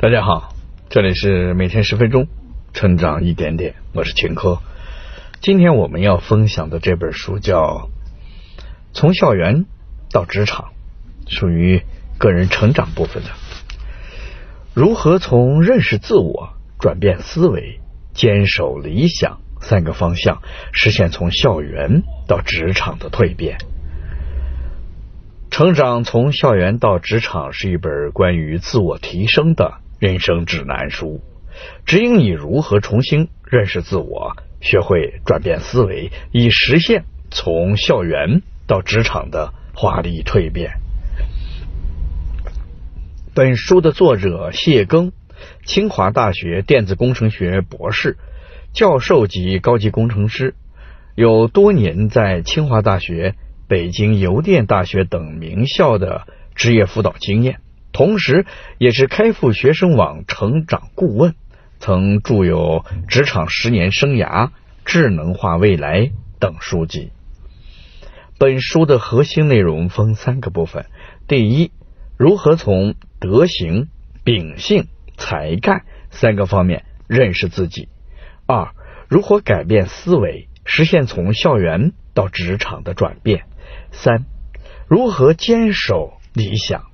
大家好，这里是每天十分钟，成长一点点，我是秦科。今天我们要分享的这本书叫《从校园到职场》，属于个人成长部分的。如何从认识自我、转变思维、坚守理想三个方向，实现从校园到职场的蜕变？成长从校园到职场是一本关于自我提升的。人生指南书，指引你如何重新认识自我，学会转变思维，以实现从校园到职场的华丽蜕变。本书的作者谢庚，清华大学电子工程学博士、教授级高级工程师，有多年在清华大学、北京邮电大学等名校的职业辅导经验。同时，也是开复学生网成长顾问，曾著有《职场十年生涯》《智能化未来》等书籍。本书的核心内容分三个部分：第一，如何从德行、秉性、才干三个方面认识自己；二，如何改变思维，实现从校园到职场的转变；三，如何坚守理想。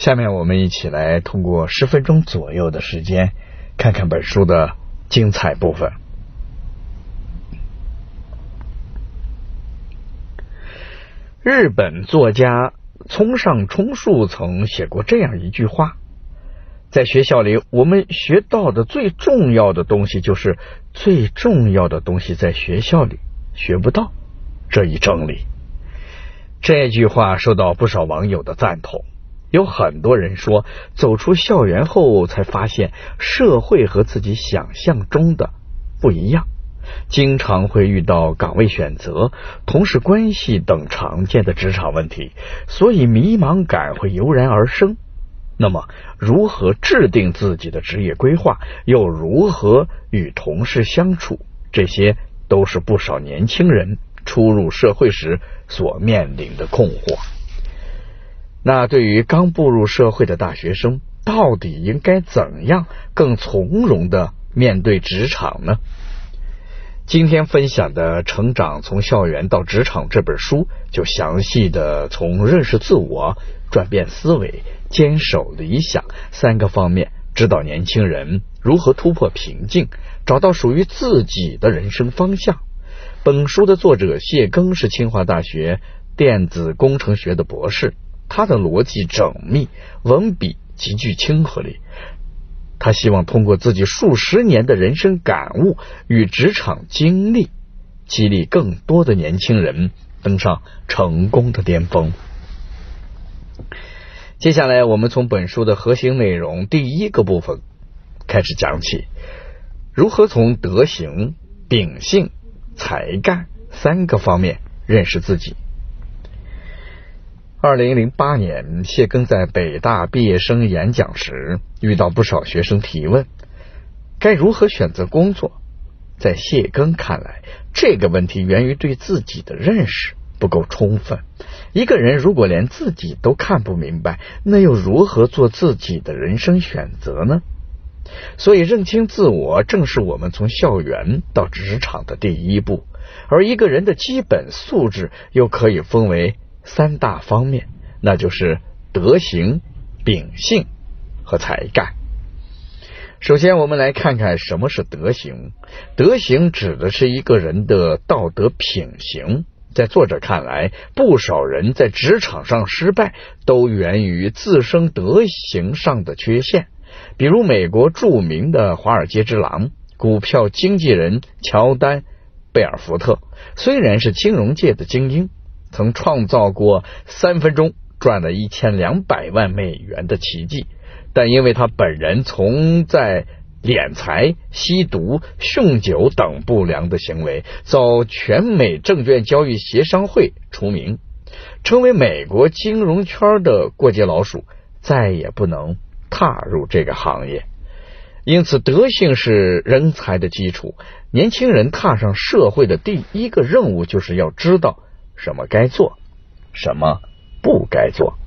下面我们一起来通过十分钟左右的时间，看看本书的精彩部分。日本作家村上春树曾写过这样一句话：“在学校里，我们学到的最重要的东西，就是最重要的东西在学校里学不到这一真理。”这句话受到不少网友的赞同。有很多人说，走出校园后才发现社会和自己想象中的不一样，经常会遇到岗位选择、同事关系等常见的职场问题，所以迷茫感会油然而生。那么，如何制定自己的职业规划，又如何与同事相处，这些都是不少年轻人初入社会时所面临的困惑。那对于刚步入社会的大学生，到底应该怎样更从容的面对职场呢？今天分享的《成长从校园到职场》这本书，就详细的从认识自我、转变思维、坚守理想三个方面，指导年轻人如何突破瓶颈，找到属于自己的人生方向。本书的作者谢庚是清华大学电子工程学的博士。他的逻辑缜密，文笔极具亲和力。他希望通过自己数十年的人生感悟与职场经历，激励更多的年轻人登上成功的巅峰。接下来，我们从本书的核心内容第一个部分开始讲起：如何从德行、秉性、才干三个方面认识自己。二零零八年，谢庚在北大毕业生演讲时，遇到不少学生提问：该如何选择工作？在谢庚看来，这个问题源于对自己的认识不够充分。一个人如果连自己都看不明白，那又如何做自己的人生选择呢？所以，认清自我正是我们从校园到职场的第一步。而一个人的基本素质又可以分为。三大方面，那就是德行、秉性和才干。首先，我们来看看什么是德行。德行指的是一个人的道德品行。在作者看来，不少人在职场上失败，都源于自身德行上的缺陷。比如，美国著名的华尔街之狼、股票经纪人乔丹·贝尔福特，虽然是金融界的精英。曾创造过三分钟赚了一千两百万美元的奇迹，但因为他本人存在敛财、吸毒、酗酒等不良的行为，遭全美证券交易协商会除名，成为美国金融圈的过街老鼠，再也不能踏入这个行业。因此，德性是人才的基础。年轻人踏上社会的第一个任务，就是要知道。什么该做，什么不该做。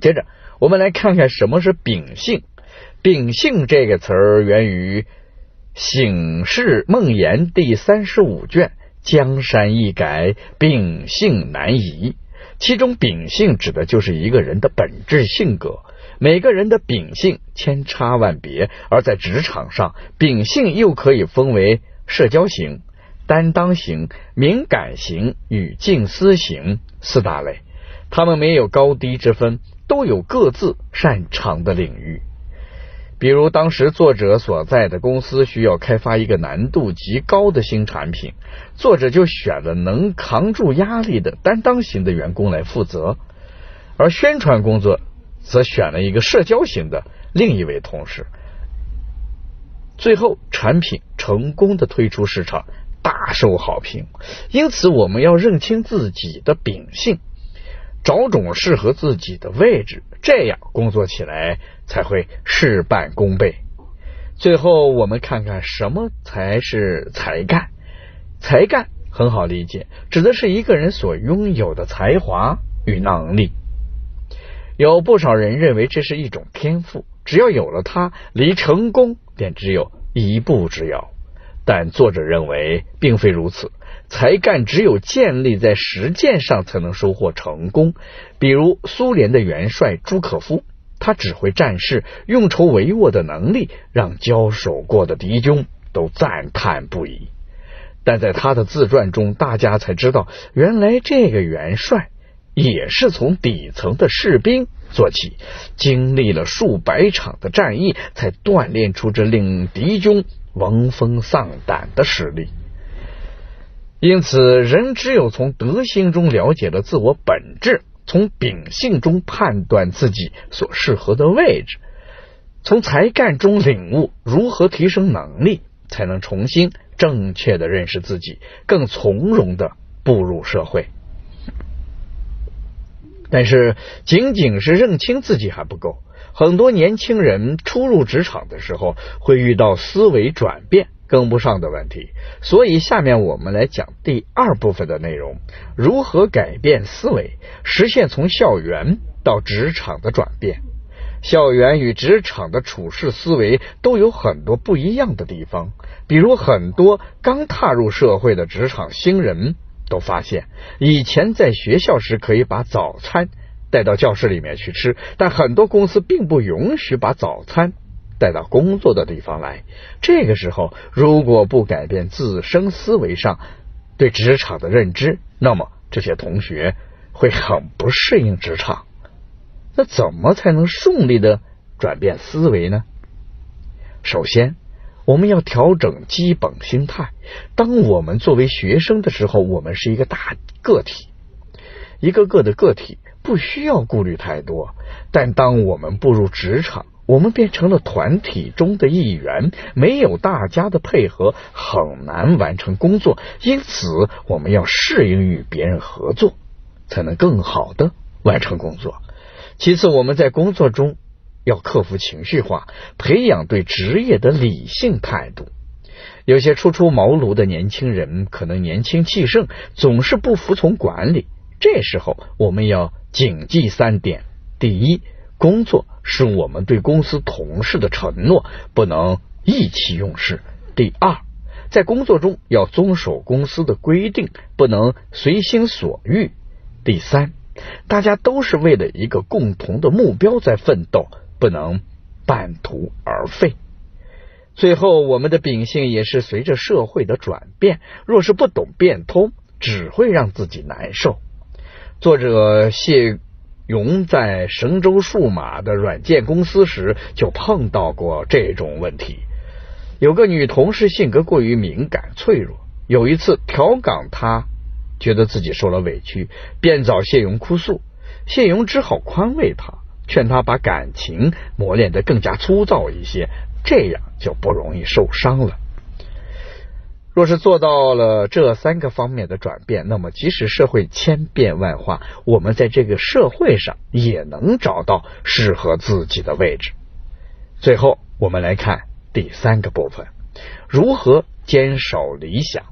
接着，我们来看看什么是秉性。秉性这个词儿源于《醒世梦言》第三十五卷“江山易改，秉性难移”。其中，秉性指的就是一个人的本质性格。每个人的秉性千差万别，而在职场上，秉性又可以分为社交型、担当型、敏感型与静思型四大类。他们没有高低之分，都有各自擅长的领域。比如，当时作者所在的公司需要开发一个难度极高的新产品，作者就选了能扛住压力的担当型的员工来负责，而宣传工作。则选了一个社交型的另一位同事，最后产品成功的推出市场，大受好评。因此，我们要认清自己的秉性，找准适合自己的位置，这样工作起来才会事半功倍。最后，我们看看什么才是才干。才干很好理解，指的是一个人所拥有的才华与能力。有不少人认为这是一种天赋，只要有了它，离成功便只有一步之遥。但作者认为并非如此，才干只有建立在实践上才能收获成功。比如苏联的元帅朱可夫，他指挥战士、运筹帷幄的能力，让交手过的敌军都赞叹不已。但在他的自传中，大家才知道，原来这个元帅。也是从底层的士兵做起，经历了数百场的战役，才锻炼出这令敌军闻风丧胆的实力。因此，人只有从德行中了解了自我本质，从秉性中判断自己所适合的位置，从才干中领悟如何提升能力，才能重新正确的认识自己，更从容的步入社会。但是，仅仅是认清自己还不够。很多年轻人初入职场的时候，会遇到思维转变跟不上的问题。所以，下面我们来讲第二部分的内容：如何改变思维，实现从校园到职场的转变。校园与职场的处事思维都有很多不一样的地方，比如很多刚踏入社会的职场新人。都发现，以前在学校时可以把早餐带到教室里面去吃，但很多公司并不允许把早餐带到工作的地方来。这个时候，如果不改变自身思维上对职场的认知，那么这些同学会很不适应职场。那怎么才能顺利的转变思维呢？首先。我们要调整基本心态。当我们作为学生的时候，我们是一个大个体，一个个的个体不需要顾虑太多。但当我们步入职场，我们变成了团体中的一员，没有大家的配合，很难完成工作。因此，我们要适应与别人合作，才能更好的完成工作。其次，我们在工作中。要克服情绪化，培养对职业的理性态度。有些初出茅庐的年轻人可能年轻气盛，总是不服从管理。这时候，我们要谨记三点：第一，工作是我们对公司同事的承诺，不能意气用事；第二，在工作中要遵守公司的规定，不能随心所欲；第三，大家都是为了一个共同的目标在奋斗。不能半途而废。最后，我们的秉性也是随着社会的转变，若是不懂变通，只会让自己难受。作者谢勇在神州数码的软件公司时就碰到过这种问题。有个女同事性格过于敏感脆弱，有一次调岗，她觉得自己受了委屈，便找谢勇哭诉，谢勇只好宽慰她。劝他把感情磨练得更加粗糙一些，这样就不容易受伤了。若是做到了这三个方面的转变，那么即使社会千变万化，我们在这个社会上也能找到适合自己的位置。最后，我们来看第三个部分：如何坚守理想。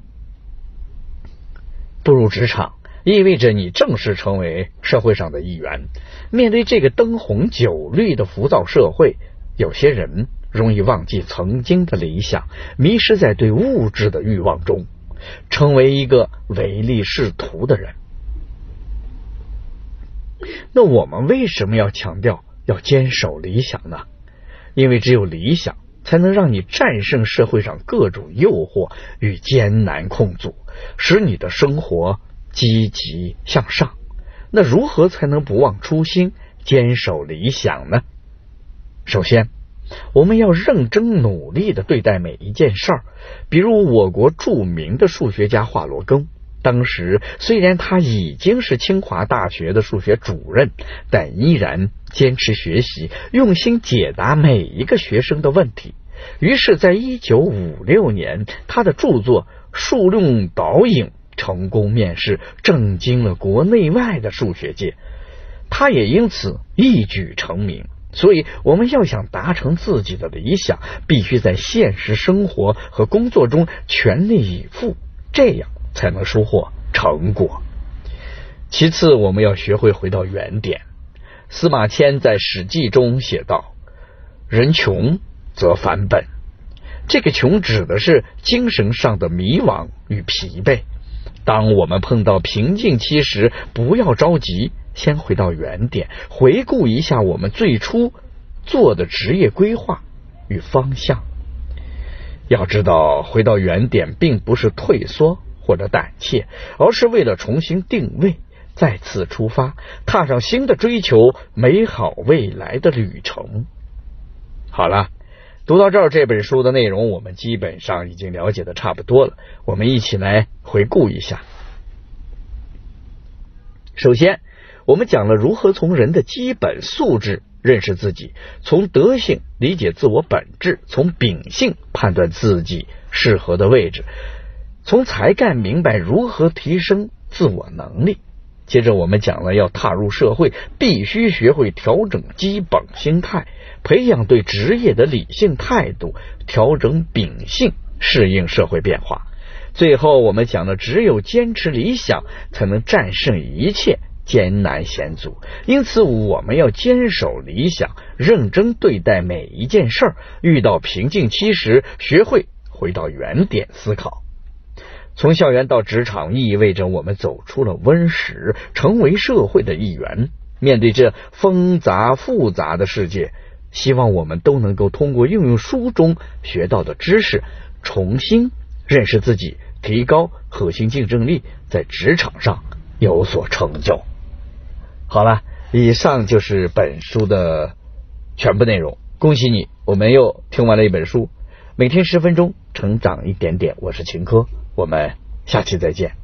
步入职场，意味着你正式成为社会上的一员。面对这个灯红酒绿的浮躁社会，有些人容易忘记曾经的理想，迷失在对物质的欲望中，成为一个唯利是图的人。那我们为什么要强调要坚守理想呢？因为只有理想，才能让你战胜社会上各种诱惑与艰难控阻，使你的生活积极向上。那如何才能不忘初心，坚守理想呢？首先，我们要认真努力的对待每一件事儿。比如，我国著名的数学家华罗庚，当时虽然他已经是清华大学的数学主任，但依然坚持学习，用心解答每一个学生的问题。于是，在一九五六年，他的著作《数论导引》。成功面试，震惊了国内外的数学界，他也因此一举成名。所以，我们要想达成自己的理想，必须在现实生活和工作中全力以赴，这样才能收获成果。其次，我们要学会回到原点。司马迁在《史记》中写道：“人穷则返本。”这个穷指的是精神上的迷惘与疲惫。当我们碰到瓶颈期时，不要着急，先回到原点，回顾一下我们最初做的职业规划与方向。要知道，回到原点并不是退缩或者胆怯，而是为了重新定位，再次出发，踏上新的追求美好未来的旅程。好了。读到这儿，这本书的内容我们基本上已经了解的差不多了。我们一起来回顾一下。首先，我们讲了如何从人的基本素质认识自己，从德性理解自我本质，从秉性判断自己适合的位置，从才干明白如何提升自我能力。接着，我们讲了要踏入社会，必须学会调整基本心态。培养对职业的理性态度，调整秉性，适应社会变化。最后，我们讲了，只有坚持理想，才能战胜一切艰难险阻。因此，我们要坚守理想，认真对待每一件事儿。遇到瓶颈期时，学会回到原点思考。从校园到职场，意味着我们走出了温室，成为社会的一员。面对这纷杂复杂的世界。希望我们都能够通过运用书中学到的知识，重新认识自己，提高核心竞争力，在职场上有所成就。好了，以上就是本书的全部内容。恭喜你，我们又听完了一本书。每天十分钟，成长一点点。我是秦科，我们下期再见。